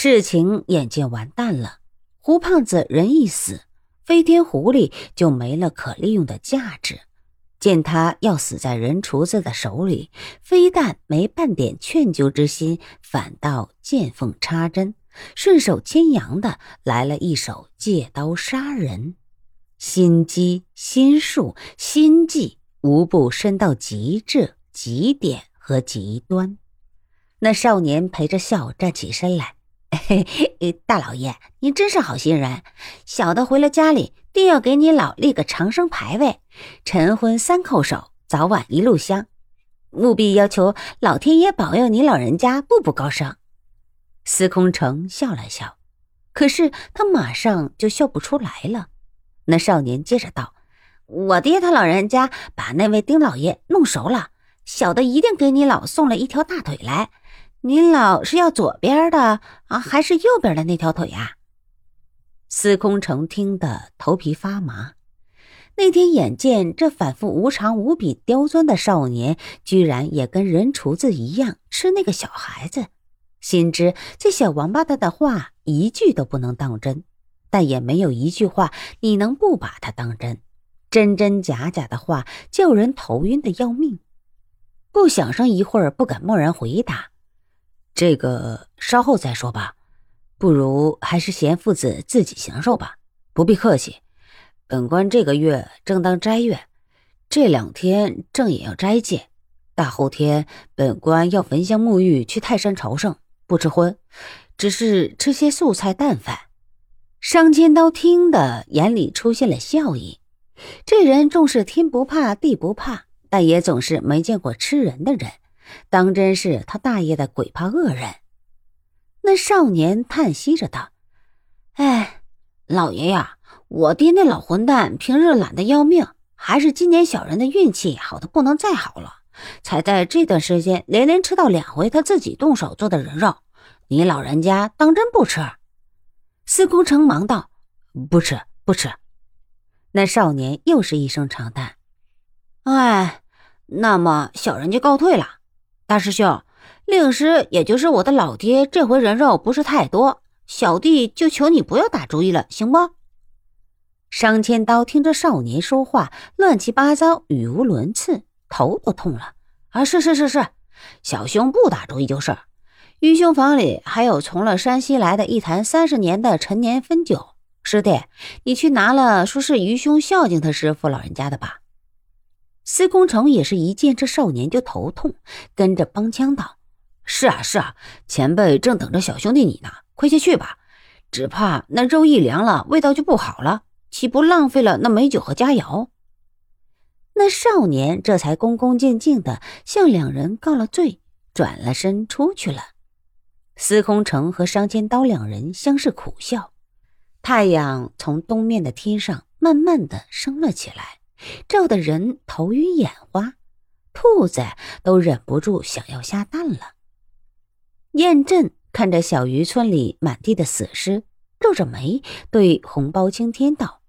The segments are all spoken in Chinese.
事情眼见完蛋了。胡胖子人一死，飞天狐狸就没了可利用的价值。见他要死在人厨子的手里，非但没半点劝救之心，反倒见缝插针，顺手牵羊的来了一手借刀杀人。心机、心术、心计，无不深到极致、极点和极端。那少年陪着笑站起身来：“ 嘿嘿，大老爷，您真是好心人。小的回了家里，定要给你老立个长生牌位，晨昏三叩首，早晚一路香。务必要求老天爷保佑你老人家步步高升。”司空城笑了笑，可是他马上就笑不出来了。那少年接着道：“我爹他老人家把那位丁老爷弄熟了，小的一定给你老送了一条大腿来。您老是要左边的啊，还是右边的那条腿呀？”司空城听得头皮发麻。那天眼见这反复无常、无比刁钻的少年，居然也跟人厨子一样吃那个小孩子，心知这小王八蛋的话一句都不能当真。但也没有一句话你能不把他当真，真真假假的话叫人头晕的要命。不想上一会儿，不敢贸然回答，这个稍后再说吧。不如还是贤父子自己享受吧，不必客气。本官这个月正当斋月，这两天正也要斋戒，大后天本官要焚香沐浴去泰山朝圣，不吃荤，只是吃些素菜淡饭。商千刀听得眼里出现了笑意，这人纵是天不怕地不怕，但也总是没见过吃人的人，当真是他大爷的鬼怕恶人。那少年叹息着道：“哎，老爷呀，我爹那老混蛋平日懒得要命，还是今年小人的运气好的不能再好了，才在这段时间连连吃到两回他自己动手做的人肉。你老人家当真不吃？”司空城忙道：“不吃，不吃。”那少年又是一声长叹：“哎，那么小人就告退了。大师兄，令师也就是我的老爹，这回人肉不是太多，小弟就求你不要打主意了，行不？”商千刀听着少年说话乱七八糟，语无伦次，头都痛了。啊，是是是是，小兄不打主意就是。愚兄房里还有从了山西来的一坛三十年的陈年汾酒，师弟，你去拿了，说是愚兄孝敬他师傅老人家的吧。司空城也是一见这少年就头痛，跟着帮腔道：“是啊是啊，前辈正等着小兄弟你呢，快些去吧。只怕那肉一凉了，味道就不好了，岂不浪费了那美酒和佳肴？”那少年这才恭恭敬敬的向两人告了罪，转了身出去了。司空城和商千刀两人相视苦笑。太阳从东面的天上慢慢的升了起来，照的人头晕眼花，兔子都忍不住想要下蛋了。燕震看着小渔村里满地的死尸，皱着眉对红包青天道：“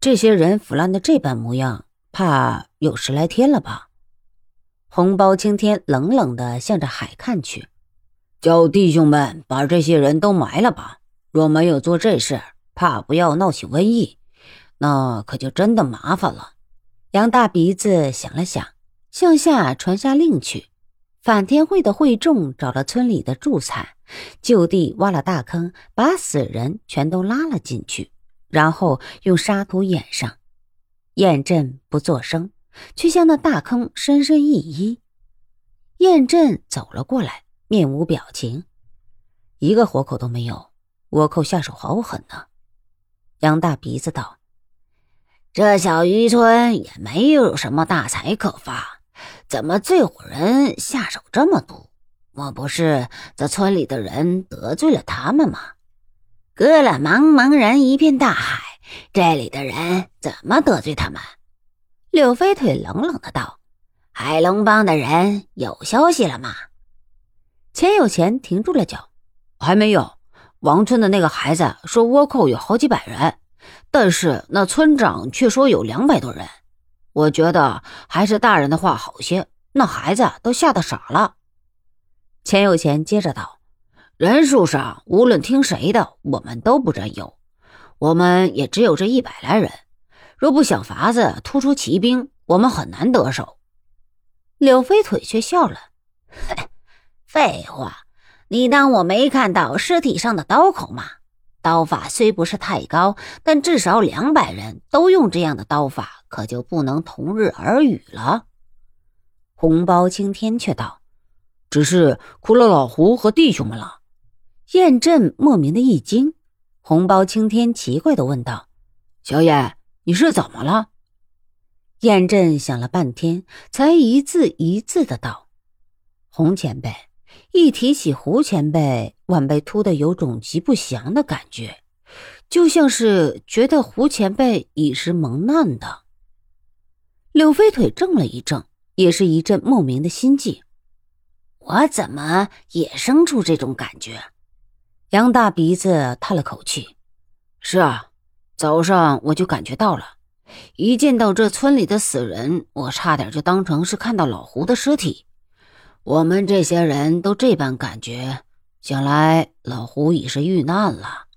这些人腐烂的这般模样，怕有十来天了吧？”红包青天冷冷的向着海看去。叫弟兄们把这些人都埋了吧！若没有做这事，怕不要闹起瘟疫，那可就真的麻烦了。杨大鼻子想了想，向下传下令去。反天会的会众找了村里的助残，就地挖了大坑，把死人全都拉了进去，然后用沙土掩上。燕震不作声，却向那大坑深深一揖。燕震走了过来。面无表情，一个活口都没有。倭寇下手好狠呐！杨大鼻子道：“这小渔村也没有什么大财可发，怎么这伙人下手这么毒？莫不是这村里的人得罪了他们吗？隔了茫茫然一片大海，这里的人怎么得罪他们？”柳飞腿冷冷的道：“海龙帮的人有消息了吗？”钱有钱停住了脚，还没有。王村的那个孩子说倭寇有好几百人，但是那村长却说有两百多人。我觉得还是大人的话好些，那孩子都吓得傻了。钱有钱接着道：“人数上无论听谁的，我们都不占优。我们也只有这一百来人，若不想法子突出骑兵，我们很难得手。柳飞腿却笑了：“ 废话，你当我没看到尸体上的刀口吗？刀法虽不是太高，但至少两百人都用这样的刀法，可就不能同日而语了。”红包青天却道：“只是哭了老胡和弟兄们了。”燕震莫名的一惊。红包青天奇怪的问道：“小燕，你是怎么了？”燕震想了半天，才一字一字的道：“洪前辈。”一提起胡前辈，晚辈突的有种极不祥的感觉，就像是觉得胡前辈已是蒙难的。柳飞腿怔了一怔，也是一阵莫名的心悸。我怎么也生出这种感觉？杨大鼻子叹了口气：“是啊，早上我就感觉到了。一见到这村里的死人，我差点就当成是看到老胡的尸体。我们这些人都这般感觉，想来老胡已是遇难了。”